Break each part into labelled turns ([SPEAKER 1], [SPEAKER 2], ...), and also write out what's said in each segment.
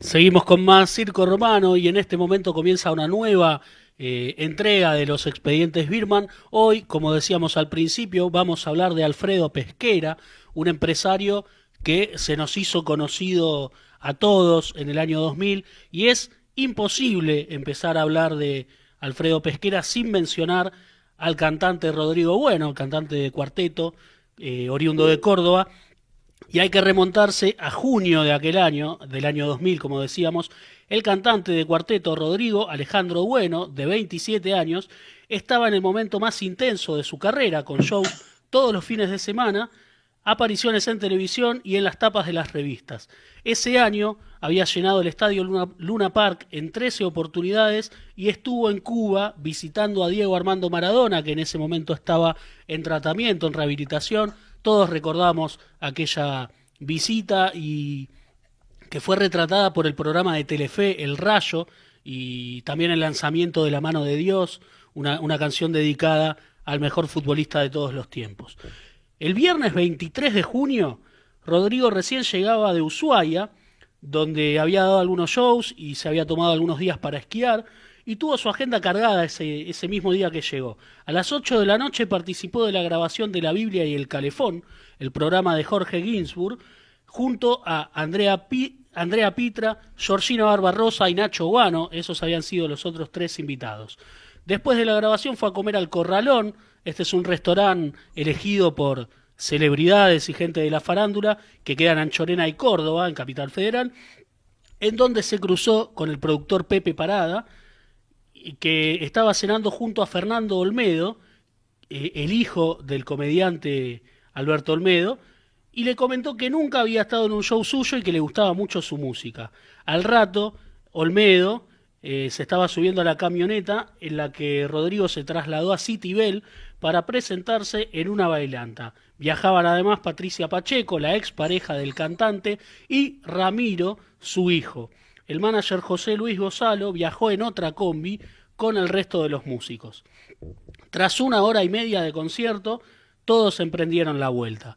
[SPEAKER 1] Seguimos con más Circo Romano y en este momento comienza una nueva eh, entrega de los expedientes Birman. Hoy, como decíamos al principio, vamos a hablar de Alfredo Pesquera, un empresario que se nos hizo conocido a todos en el año 2000 y es imposible empezar a hablar de Alfredo Pesquera sin mencionar al cantante Rodrigo Bueno, cantante de cuarteto, eh, oriundo de Córdoba, y hay que remontarse a junio de aquel año, del año 2000, como decíamos, el cantante de cuarteto Rodrigo Alejandro Bueno, de 27 años, estaba en el momento más intenso de su carrera, con shows todos los fines de semana, apariciones en televisión y en las tapas de las revistas. Ese año había llenado el estadio Luna, Park en 13 oportunidades y estuvo en Cuba visitando a Diego Armando Maradona, que en ese momento estaba en tratamiento, en rehabilitación, todos recordamos aquella visita y que fue retratada por el programa de Telefe El Rayo y también el lanzamiento de La mano de Dios, una, una canción dedicada al mejor futbolista de todos los tiempos. El viernes 23 de junio, Rodrigo recién llegaba de Ushuaia, donde había dado algunos shows y se había tomado algunos días para esquiar, y tuvo su agenda cargada ese, ese mismo día que llegó. A las 8 de la noche participó de la grabación de la Biblia y el Calefón, el programa de Jorge Ginsburg, junto a Andrea, Andrea Pitra, Georgina Barbarosa y Nacho Guano, esos habían sido los otros tres invitados. Después de la grabación fue a comer al Corralón, este es un restaurante elegido por celebridades y gente de la farándula que queda en Anchorena y Córdoba, en Capital Federal, en donde se cruzó con el productor Pepe Parada, que estaba cenando junto a Fernando Olmedo, eh, el hijo del comediante Alberto Olmedo, y le comentó que nunca había estado en un show suyo y que le gustaba mucho su música. Al rato, Olmedo eh, se estaba subiendo a la camioneta en la que Rodrigo se trasladó a City Bell para presentarse en una bailanta. Viajaban además Patricia Pacheco, la ex pareja del cantante, y Ramiro, su hijo. El manager José Luis Gozalo viajó en otra combi con el resto de los músicos. Tras una hora y media de concierto, todos emprendieron la vuelta.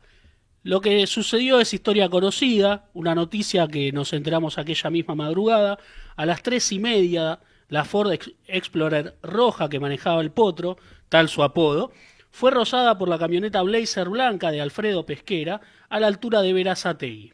[SPEAKER 1] Lo que sucedió es historia conocida, una noticia que nos enteramos aquella misma madrugada. A las tres y media, la Ford Explorer roja que manejaba el potro, tal su apodo, fue rozada por la camioneta Blazer blanca de Alfredo Pesquera a la altura de Verazategui.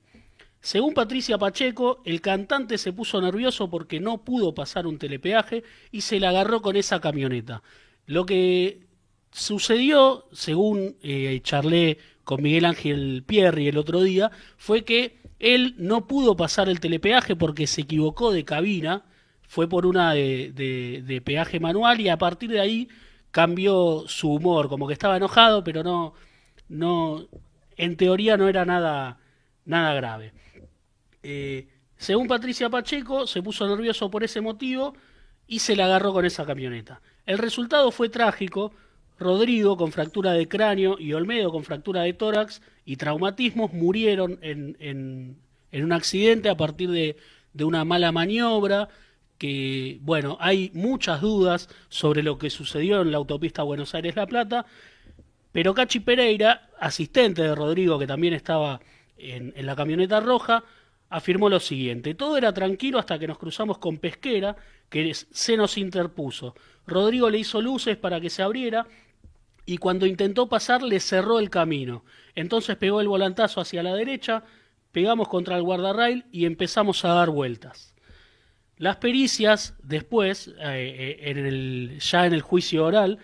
[SPEAKER 1] Según Patricia Pacheco, el cantante se puso nervioso porque no pudo pasar un telepeaje y se la agarró con esa camioneta. Lo que sucedió, según eh, charlé con Miguel Ángel Pierri el otro día, fue que él no pudo pasar el telepeaje porque se equivocó de cabina, fue por una de, de peaje manual y a partir de ahí cambió su humor, como que estaba enojado, pero no, no, en teoría no era nada, nada grave. Eh, según Patricia Pacheco, se puso nervioso por ese motivo y se la agarró con esa camioneta. El resultado fue trágico. Rodrigo con fractura de cráneo y Olmedo con fractura de tórax y traumatismos murieron en, un accidente a partir de, de una mala maniobra que, bueno, hay muchas dudas sobre lo que sucedió en la autopista Buenos Aires-La Plata, pero Cachi Pereira, asistente de Rodrigo, que también estaba en la camioneta roja, afirmó lo siguiente, todo era tranquilo hasta que nos cruzamos con Pesquera, que se nos interpuso. Rodrigo le hizo luces para que se abriera y cuando intentó pasar le cerró el camino. Entonces pegó el volantazo hacia la derecha, pegamos contra el guardarrail y empezamos a dar vueltas. Las pericias después, eh, eh, ya en el juicio oral,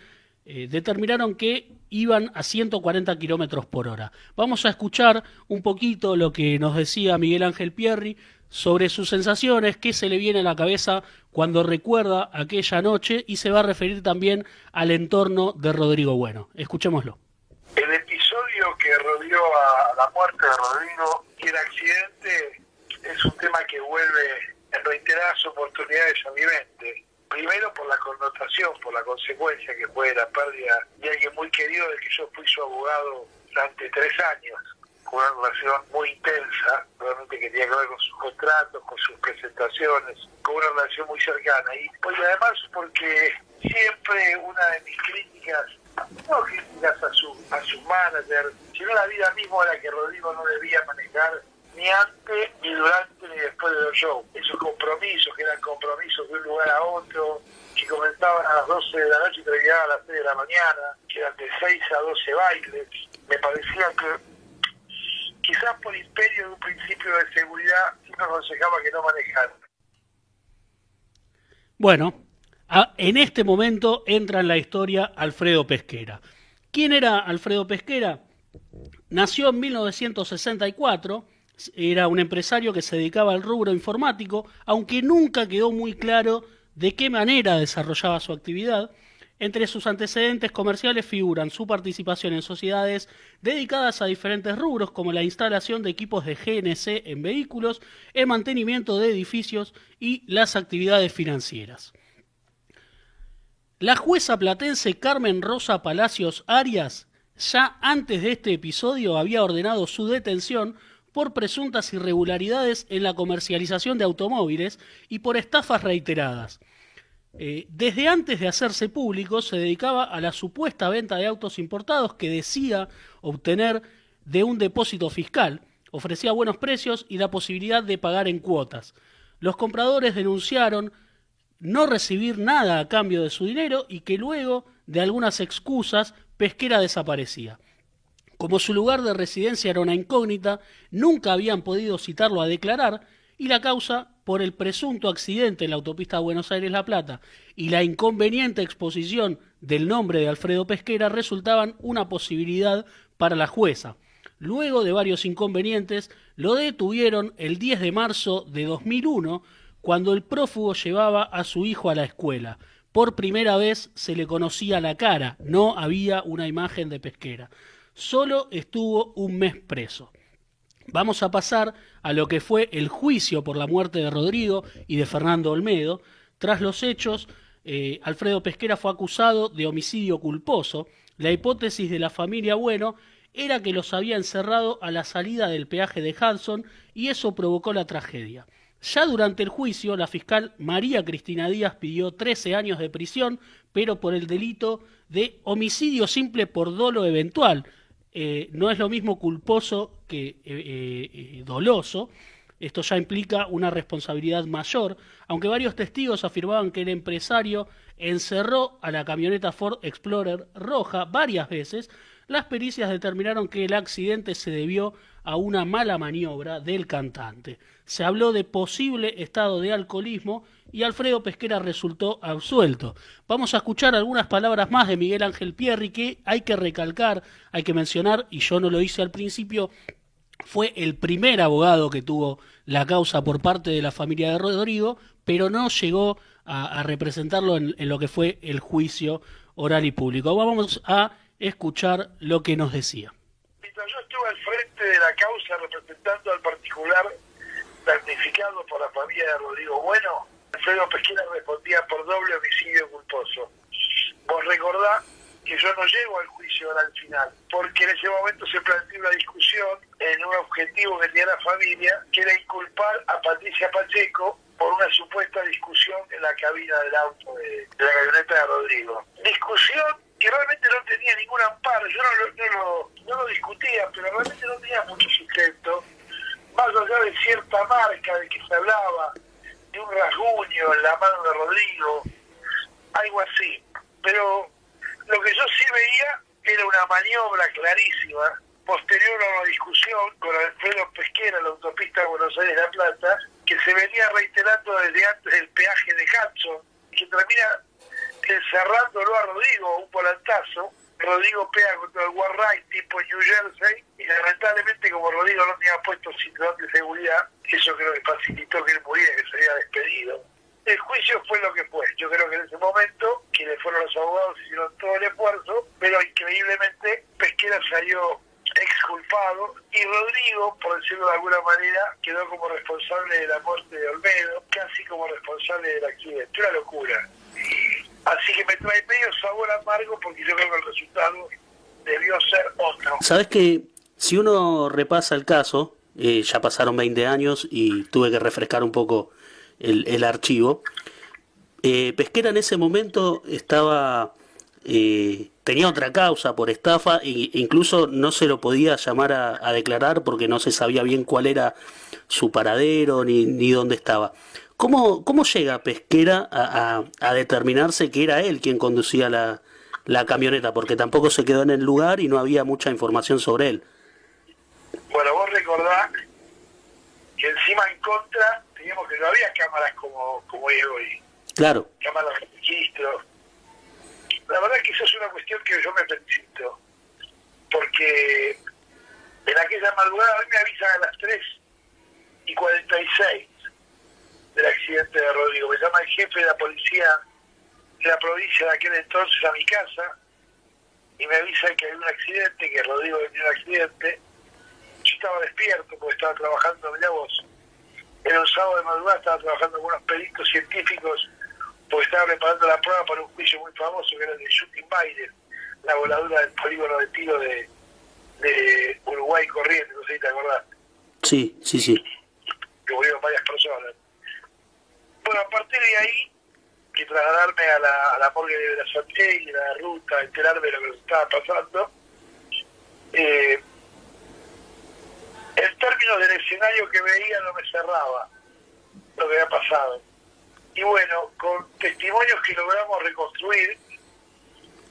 [SPEAKER 1] eh, determinaron que iban a 140 kilómetros por hora. Vamos a escuchar un poquito lo que nos decía Miguel Ángel Pierri sobre sus sensaciones, qué se le viene a la cabeza cuando recuerda aquella noche y se va a referir también al entorno de Rodrigo Bueno. Escuchémoslo.
[SPEAKER 2] El episodio que rodeó a la muerte de Rodrigo y el accidente es un tema que vuelve en reiteradas oportunidades a mi mente primero por la connotación, por la consecuencia que fue la pérdida de alguien muy querido del que yo fui su abogado durante tres años, con una relación muy intensa, realmente que tenía que ver con sus contratos, con sus presentaciones, con una relación muy cercana. Y pues además porque siempre una de mis críticas, no críticas a su, a su manager, sino la vida misma a la que Rodrigo no debía manejar ni antes, ni durante, ni después del show. Eso muchos compromisos, que eran compromisos de un lugar a otro, que comenzaban a las 12 de la noche y terminaban a las 6 de la mañana, que eran de 6 a 12 bailes. Me parecía que quizás por imperio de un principio de seguridad me aconsejaba que no manejara.
[SPEAKER 1] Bueno, en este momento entra en la historia Alfredo Pesquera. ¿Quién era Alfredo Pesquera? Nació en 1964, era un empresario que se dedicaba al rubro informático, aunque nunca quedó muy claro de qué manera desarrollaba su actividad. Entre sus antecedentes comerciales figuran su participación en sociedades dedicadas a diferentes rubros como la instalación de equipos de GNC en vehículos, el mantenimiento de edificios y las actividades financieras. La jueza platense Carmen Rosa Palacios Arias ya antes de este episodio había ordenado su detención por presuntas irregularidades en la comercialización de automóviles y por estafas reiteradas. Eh, desde antes de hacerse público se dedicaba a la supuesta venta de autos importados que decía obtener de un depósito fiscal, ofrecía buenos precios y la posibilidad de pagar en cuotas. Los compradores denunciaron no recibir nada a cambio de su dinero y que luego de algunas excusas Pesquera desaparecía. Como su lugar de residencia era una incógnita, nunca habían podido citarlo a declarar y la causa por el presunto accidente en la autopista Buenos Aires-La Plata y la inconveniente exposición del nombre de Alfredo Pesquera resultaban una posibilidad para la jueza. Luego de varios inconvenientes, lo detuvieron el 10 de marzo de 2001 cuando el prófugo llevaba a su hijo a la escuela. Por primera vez se le conocía la cara, no había una imagen de pesquera. Solo estuvo un mes preso. Vamos a pasar a lo que fue el juicio por la muerte de Rodrigo y de Fernando Olmedo. Tras los hechos, eh, Alfredo Pesquera fue acusado de homicidio culposo. La hipótesis de la familia Bueno era que los había encerrado a la salida del peaje de Hudson y eso provocó la tragedia. Ya durante el juicio, la fiscal María Cristina Díaz pidió 13 años de prisión, pero por el delito de homicidio simple por dolo eventual. Eh, no es lo mismo culposo que eh, eh, doloso. Esto ya implica una responsabilidad mayor, aunque varios testigos afirmaban que el empresario encerró a la camioneta Ford Explorer roja varias veces, las pericias determinaron que el accidente se debió a una mala maniobra del cantante. Se habló de posible estado de alcoholismo y Alfredo Pesquera resultó absuelto. Vamos a escuchar algunas palabras más de Miguel Ángel Pierri que hay que recalcar, hay que mencionar, y yo no lo hice al principio, fue el primer abogado que tuvo la causa por parte de la familia de Rodrigo, pero no llegó a, representarlo en, en lo que fue el juicio oral y público. Vamos a escuchar lo que nos decía.
[SPEAKER 2] Mientras yo estuve al frente de la causa representando al particular damnificado por la familia de Rodrigo Bueno, Alfredo Pesquera respondía por doble homicidio culposo. Vos recordá que yo no llego al juicio al final, porque en ese momento se planteó una discusión en un objetivo que tenía la familia, que era inculpar a Patricia Pacheco por una supuesta discusión en la cabina del auto de, de la camioneta de Rodrigo. Discusión que realmente no tenía ningún amparo, yo no, lo, no lo discutía, pero realmente no tenía mucho sustento, más allá de cierta marca de que se hablaba, de un rasguño en la mano de Rodrigo, algo así. Pero lo que yo sí veía era una maniobra clarísima, posterior a una discusión con Alfredo Pesquera, la autopista de Buenos Aires-La Plata, que se venía reiterando desde antes del peaje de Hudson, que termina encerrándolo a Rodrigo, un volantazo. Rodrigo pega contra el Warright tipo New Jersey y lamentablemente como Rodrigo no tenía puesto cinturón de seguridad, eso creo que facilitó que él muriera, que se había despedido. El juicio fue lo que fue. Yo creo que en ese momento, quienes fueron los abogados hicieron todo el esfuerzo, pero increíblemente Pesquera salió exculpado y Rodrigo, por decirlo de alguna manera, quedó como responsable de la muerte de Olmedo, casi como responsable del accidente. Una locura. Así que me trae medio sabor amargo porque yo creo que el resultado debió ser otro.
[SPEAKER 1] Sabes que si uno repasa el caso, eh, ya pasaron 20 años y tuve que refrescar un poco el, archivo. Eh, Pesquera en ese momento estaba eh, tenía otra causa por estafa e incluso no se lo podía llamar a, declarar porque no se sabía bien cuál era su paradero ni, ni dónde estaba. ¿Cómo, cómo llega Pesquera a, a, determinarse que era él quien conducía la, la camioneta? Porque tampoco se quedó en el lugar y no había mucha información sobre él.
[SPEAKER 2] Bueno, vos recordás que encima en contra teníamos que no había cámaras como, como hay hoy.
[SPEAKER 1] Claro.
[SPEAKER 2] Cámaras de registro. La verdad es que eso es una cuestión que yo me felicito. Porque en aquella madrugada, a mí me avisan a las 3 y 46 del accidente de Rodrigo. Me llama el jefe de la policía de la provincia de aquel entonces a mi casa y me avisa que hay un accidente, que Rodrigo tenía un accidente. Yo estaba despierto porque estaba trabajando, mirá vos, era un sábado de madrugada, estaba trabajando con unos peritos científicos porque estaba preparando la prueba para un juicio muy famoso que era el de Shooting Biden, la voladura del polígono de tiro de, de Uruguay corriente, no sé si te acordás.
[SPEAKER 1] Sí, sí, sí.
[SPEAKER 2] Que murieron varias personas. Bueno, a partir de ahí, que trasladarme a la, la morgue de y la ruta, enterarme de lo que estaba pasando, eh, en términos del escenario que veía no me cerraba lo que había pasado. Y bueno, con testimonios que logramos reconstruir,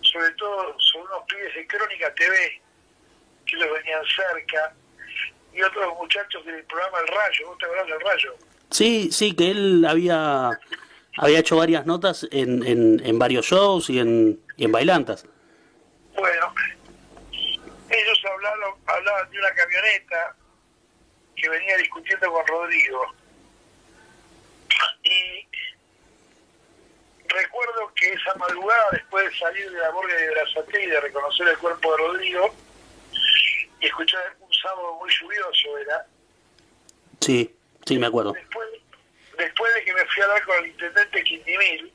[SPEAKER 2] sobre todo sobre unos pibes en Crónica TV, que los venían cerca, y otros muchachos del programa El Rayo, ¿vos te acordás del Rayo?
[SPEAKER 1] Sí, sí, que él había había hecho varias notas en, en, en varios shows y en, y en bailantas.
[SPEAKER 2] Bueno, ellos hablaron, hablaban de una camioneta que venía discutiendo con Rodrigo. Y recuerdo que esa madrugada, después de salir de la morgue de Brazate y de reconocer el cuerpo de Rodrigo, y escuchar sábado muy lluvioso era.
[SPEAKER 1] Sí, sí, me acuerdo.
[SPEAKER 2] Después, después de que me fui a hablar con el intendente Quindimil,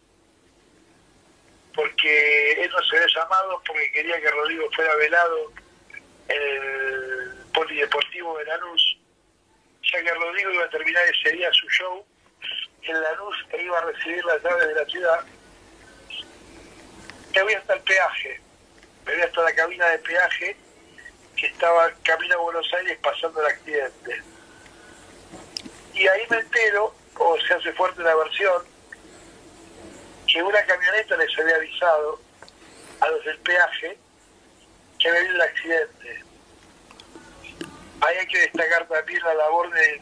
[SPEAKER 2] porque él no se había llamado porque quería que Rodrigo fuera velado en el polideportivo de Lanús, ya que Rodrigo iba a terminar ese día su show en Lanús e iba a recibir las llaves de la ciudad. Me voy hasta el peaje, me voy hasta la cabina de peaje que estaba camino a Buenos Aires pasando el accidente. Y ahí me entero, o se hace fuerte la versión, que una camioneta les había avisado a los del peaje que había habido el accidente. Ahí hay que destacar también la labor de,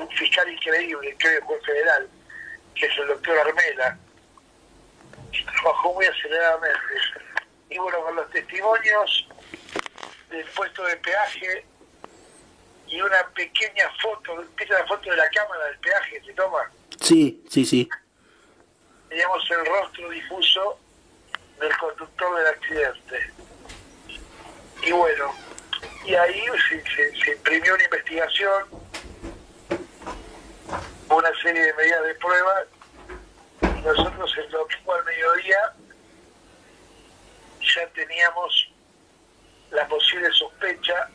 [SPEAKER 2] un fiscal increíble, que es juez federal, que es el doctor Armela, que trabajó muy aceleradamente. Y bueno, con los testimonios del puesto de peaje y una pequeña foto, empieza la foto de la cámara del peaje, ¿se toma?
[SPEAKER 1] Sí, sí, sí.
[SPEAKER 2] Teníamos el rostro difuso del conductor del accidente. Y bueno, y ahí se, se, imprimió una investigación, una serie de medidas de prueba, y nosotros el domingo al mediodía ya teníamos la posible sospecha,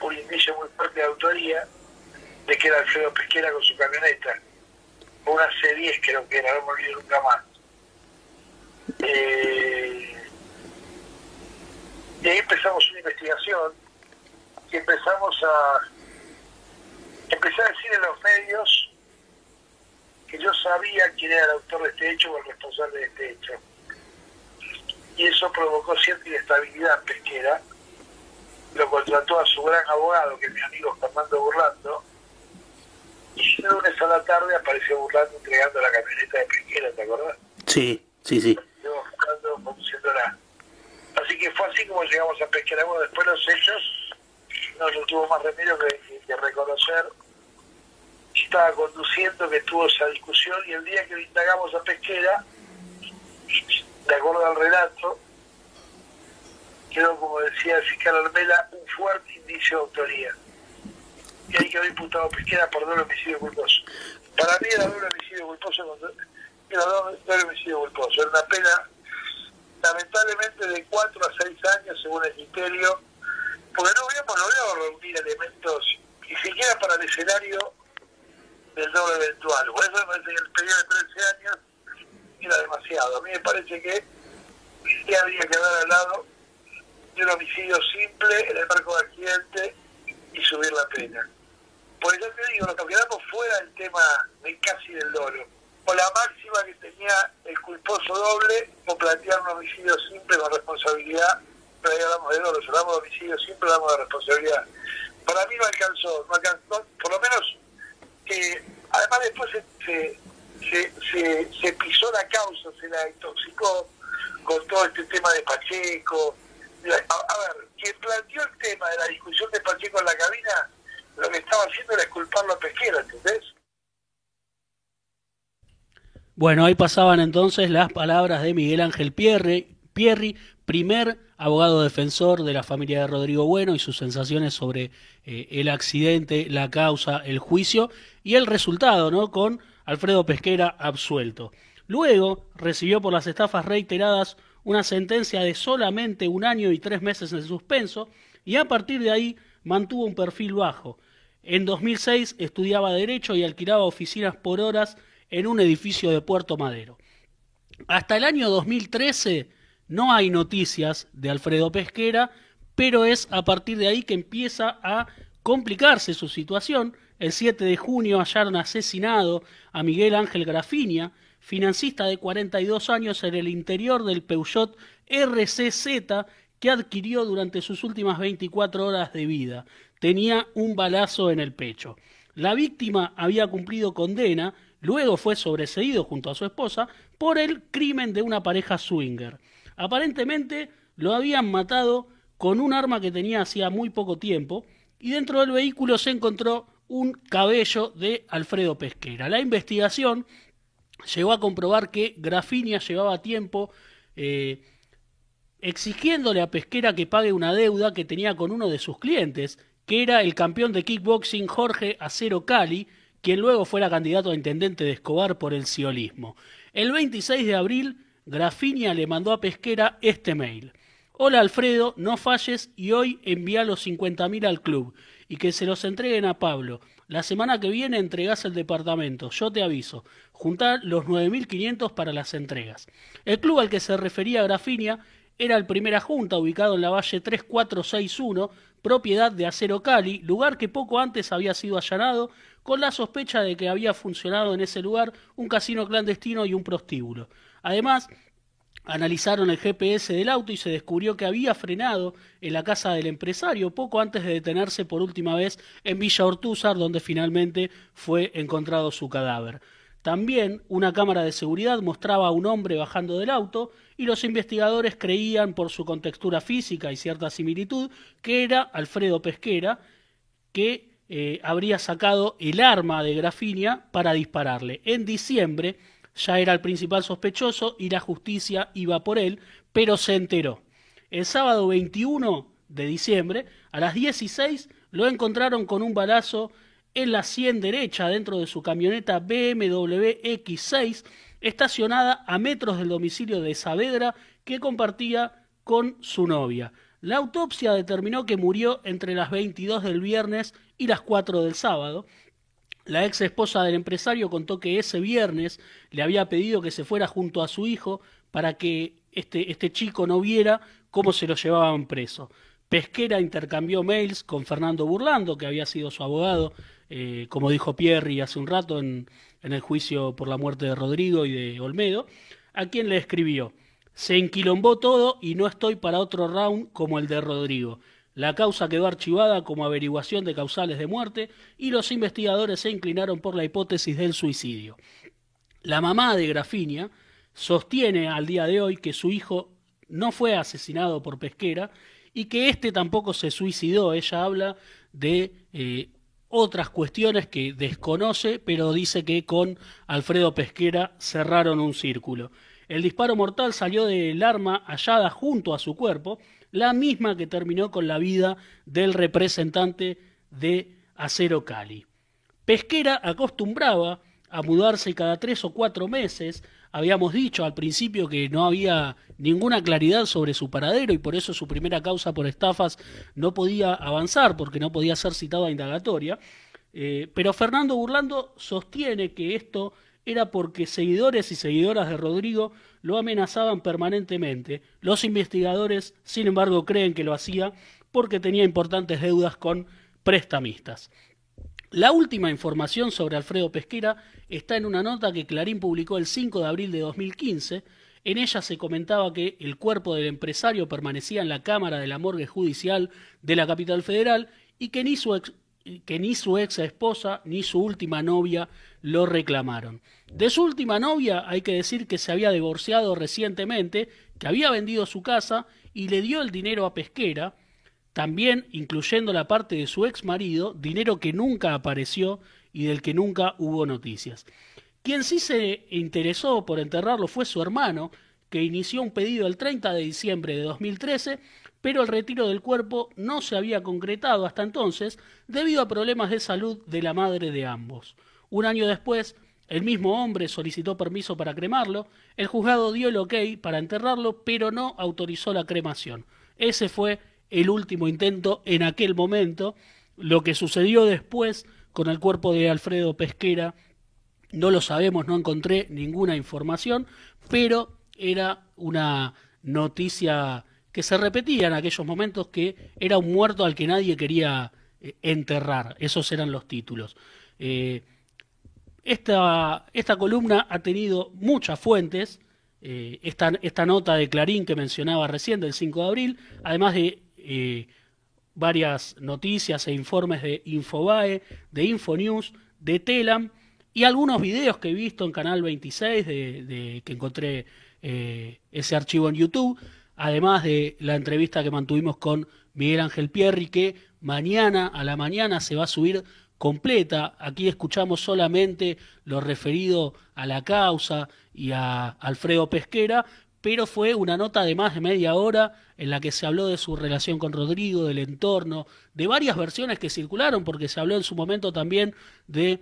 [SPEAKER 2] un indicio muy fuerte de autoría, de que era Alfredo Pesquera con su camioneta, una C10 creo que era, no me olvido nunca más. Eh, y ahí empezamos una investigación y empezamos a empecé a decir en los medios que yo sabía quién era el autor de este hecho o el responsable de este hecho. Y eso provocó cierta inestabilidad pesquera. Lo contrató a su gran abogado, que es mi amigo Fernando Burlando, y el lunes a la tarde apareció Burlando entregando la camioneta de pesquera, ¿te acordás?
[SPEAKER 1] Sí, sí, sí.
[SPEAKER 2] Así que fue así como llegamos a Pesquera. Bueno, después los hechos no, no tuvo más remedio que, que, reconocer que estaba conduciendo, que tuvo esa discusión y el día que indagamos a Pesquera, de acuerdo al relato, quedó, como decía fiscal Armela, un fuerte indicio de autoría. Y ahí quedó imputado Pesquera por doble homicidio culposo. Para mí era doble homicidio culposo, era doble homicidio culposo. Era una pena, lamentablemente, de 4 a 6 años, según el ministerio, porque no habíamos logrado reunir elementos, ni siquiera para el escenario del doble eventual. Por eso me el periodo de 13 años era demasiado. A mí me parece que ya había que dar al lado un homicidio simple en el marco de accidente y subir la pena. Porque ya te digo, nos quedamos fuera del tema de casi del dolo. O la máxima que tenía el culposo doble, o plantear un homicidio simple con responsabilidad, pero ahí hablamos de dolo, hablamos de homicidio simple, hablamos de responsabilidad. Para mí no alcanzó, no alcanzó, por lo menos, eh, además después se, se, se pisó la causa, se la intoxicó con todo este tema de Pacheco. A, ver, quien planteó el tema de la discusión de Pacheco en la cabina, lo que estaba haciendo era culparlo a Pesquera, ¿entendés?
[SPEAKER 1] Bueno, ahí pasaban entonces las palabras de Miguel Ángel Pierri, primer abogado defensor de la familia de Rodrigo Bueno y sus sensaciones sobre eh, el accidente, la causa, el juicio y el resultado, ¿no? Con Alfredo Pesquera absuelto. Luego recibió por las estafas reiteradas una sentencia de solamente un año y tres meses en suspenso y a partir de ahí mantuvo un perfil bajo. En 2006 estudiaba Derecho y alquilaba oficinas por horas en un edificio de Puerto Madero. Hasta el año 2013 no hay noticias de Alfredo Pesquera, pero es a partir de ahí que empieza a complicarse su situación. El 7 de junio hallaron asesinado a Miguel Ángel Grafinia, financista de 42 años en el interior del Peugeot RCZ que adquirió durante sus últimas 24 horas de vida. Tenía un balazo en el pecho. La víctima había cumplido condena, luego fue sobreseído junto a su esposa por el crimen de una pareja swinger. Aparentemente lo habían matado con un arma que tenía hacía muy poco tiempo y dentro del vehículo se encontró un cabello de Alfredo Pesquera. La investigación llegó a comprobar que Grafinia llevaba tiempo eh, exigiéndole a Pesquera que pague una deuda que tenía con uno de sus clientes, que era el campeón de kickboxing Jorge Acero Cali, quien luego fuera candidato a intendente de Escobar por el ciolismo. El 26 de abril, Grafinia le mandó a Pesquera este mail. Hola Alfredo, no falles y hoy envía los 50.000 al club y que se los entreguen a Pablo. La semana que viene entregás el departamento, yo te aviso. Juntar los 9.500 para las entregas. El club al que se refería Grafinia era el Primera Junta, ubicado en la Valle 3461, propiedad de Acero Cali, lugar que poco antes había sido allanado, con la sospecha de que había funcionado en ese lugar un casino clandestino y un prostíbulo. Además, Analizaron el GPS del auto y se descubrió que había frenado en la casa del empresario poco antes de detenerse por última vez en Villa Ortúzar, donde finalmente fue encontrado su cadáver. También una cámara de seguridad mostraba a un hombre bajando del auto y los investigadores creían por su contextura física y cierta similitud que era Alfredo Pesquera que eh, habría sacado el arma de Grafinia para dispararle. En diciembre ya era el principal sospechoso y la justicia iba por él, pero se enteró. El sábado 21 de diciembre, a las 16, lo encontraron con un balazo en la sien derecha dentro de su camioneta BMW X6, estacionada a metros del domicilio de Saavedra que compartía con su novia. La autopsia determinó que murió entre las 22 del viernes y las 4 del sábado, la ex esposa del empresario contó que ese viernes le había pedido que se fuera junto a su hijo para que este, este chico no viera cómo se lo llevaban preso. Pesquera intercambió mails con Fernando Burlando, que había sido su abogado, eh, como dijo Pierri hace un rato en, en el juicio por la muerte de Rodrigo y de Olmedo, a quien le escribió, se enquilombó todo y no estoy para otro round como el de Rodrigo. La causa quedó archivada como averiguación de causales de muerte y los investigadores se inclinaron por la hipótesis del suicidio. La mamá de Grafinia sostiene al día de hoy que su hijo no fue asesinado por Pesquera y que éste tampoco se suicidó. Ella habla de eh, otras cuestiones que desconoce, pero dice que con Alfredo Pesquera cerraron un círculo. El disparo mortal salió del arma hallada junto a su cuerpo la misma que terminó con la vida del representante de Acero Cali. Pesquera acostumbraba a mudarse cada tres o cuatro meses. Habíamos dicho al principio que no había ninguna claridad sobre su paradero y por eso su primera causa por estafas no podía avanzar porque no podía ser citado a indagatoria. Eh, pero Fernando Burlando sostiene que esto era porque seguidores y seguidoras de Rodrigo lo amenazaban permanentemente. Los investigadores, sin embargo, creen que lo hacía porque tenía importantes deudas con prestamistas. La última información sobre Alfredo Pesquera está en una nota que Clarín publicó el 5 de abril de 2015. En ella se comentaba que el cuerpo del empresario permanecía en la cámara de la morgue judicial de la capital federal y que ni su que ni su ex esposa ni su última novia lo reclamaron. De su última novia hay que decir que se había divorciado recientemente, que había vendido su casa y le dio el dinero a Pesquera, también incluyendo la parte de su ex marido, dinero que nunca apareció y del que nunca hubo noticias. Quien sí se interesó por enterrarlo fue su hermano, que inició un pedido el 30 de diciembre de 2013, pero el retiro del cuerpo no se había concretado hasta entonces debido a problemas de salud de la madre de ambos. Un año después, el mismo hombre solicitó permiso para cremarlo, el juzgado dio el ok para enterrarlo, pero no autorizó la cremación. Ese fue el último intento en aquel momento. Lo que sucedió después con el cuerpo de Alfredo Pesquera no lo sabemos, no encontré ninguna información, pero era una noticia que se repetía en aquellos momentos que era un muerto al que nadie quería eh, enterrar. Esos eran los títulos. Eh, esta, esta, columna ha tenido muchas fuentes. Eh, esta, esta, nota de Clarín que mencionaba recién del 5 de abril, además de varias noticias e informes de Infobae, de Infonews, de Telam y algunos videos que he visto en Canal 26 de, que encontré ese archivo en YouTube, además de la entrevista que mantuvimos con Miguel Ángel Pierri, que mañana a la mañana se va a subir completa. Aquí escuchamos solamente lo referido a la causa y a Alfredo Pesquera, pero fue una nota de más de media hora en la que se habló de su relación con Rodrigo, del entorno, de varias versiones que circularon, porque se habló en su momento también de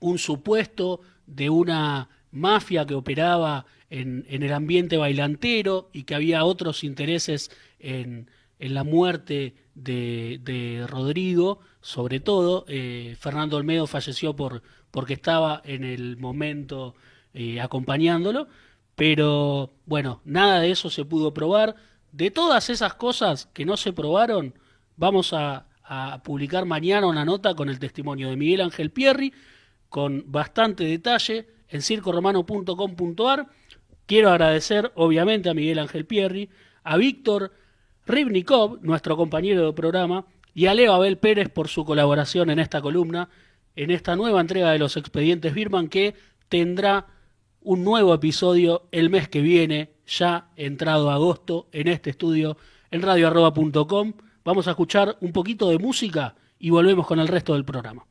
[SPEAKER 1] un supuesto de una mafia que operaba en, el ambiente bailantero y que había otros intereses en, la muerte de, Rodrigo, sobre todo. Eh, Fernando Olmedo falleció por, porque estaba en el momento eh, acompañándolo pero bueno, nada de eso se pudo probar. De todas esas cosas que no se probaron, vamos a, publicar mañana una nota con el testimonio de Miguel Ángel Pierri, con bastante detalle en circoromano.com.ar. Quiero agradecer, obviamente, a Miguel Ángel Pierri, a Víctor Ribnikov, nuestro compañero de programa, y a Leo Abel Pérez por su colaboración en esta columna, en esta nueva entrega de los expedientes Birman que tendrá un nuevo episodio el mes que viene, ya entrado agosto, en este estudio en radioarroba.com. Vamos a escuchar un poquito de música y volvemos con el resto del programa.